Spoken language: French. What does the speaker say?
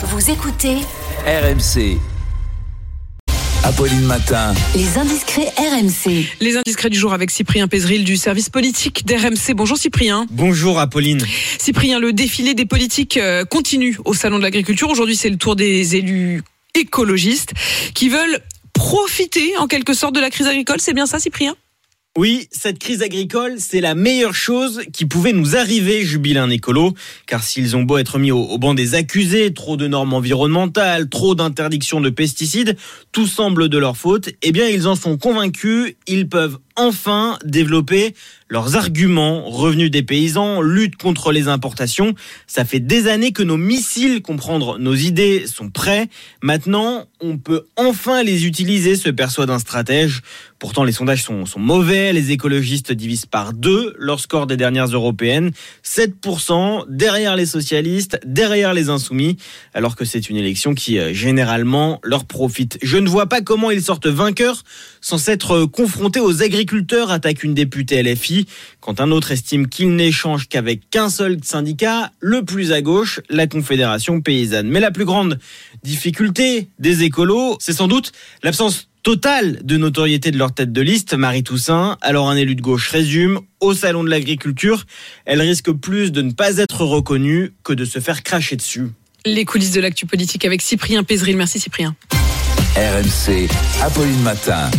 Vous écoutez RMC. Apolline Matin. les indiscrets RMC. Les indiscrets du jour avec Cyprien Pézeril du service politique d'RMC. Bonjour Cyprien. Bonjour Apolline. Cyprien, le défilé des politiques euh, continue au Salon de l'Agriculture. Aujourd'hui, c'est le tour des élus écologistes qui veulent profiter en quelque sorte de la crise agricole. C'est bien ça, Cyprien? Oui, cette crise agricole, c'est la meilleure chose qui pouvait nous arriver, jubile un écolo. Car s'ils ont beau être mis au, au banc des accusés, trop de normes environnementales, trop d'interdictions de pesticides, tout semble de leur faute, eh bien ils en sont convaincus, ils peuvent enfin développer leurs arguments, revenus des paysans, lutte contre les importations. Ça fait des années que nos missiles, comprendre nos idées, sont prêts. Maintenant, on peut enfin les utiliser, se persuade un stratège. Pourtant, les sondages sont, sont mauvais. Les écologistes divisent par deux leur score des dernières européennes. 7% derrière les socialistes, derrière les insoumis, alors que c'est une élection qui, euh, généralement, leur profite. Je ne vois pas comment ils sortent vainqueurs sans s'être confrontés aux agriculteurs, attaque une députée LFI, quand un autre estime qu'il n'échange qu'avec qu'un seul syndicat, le plus à gauche, la Confédération paysanne. Mais la plus grande difficulté des écolos, c'est sans doute l'absence totale de notoriété de leur tête de liste, Marie Toussaint. Alors un élu de gauche résume, au salon de l'agriculture, elle risque plus de ne pas être reconnue que de se faire cracher dessus. Les coulisses de l'actu politique avec Cyprien Pézeril. Merci Cyprien. RMC. Apolline Matin.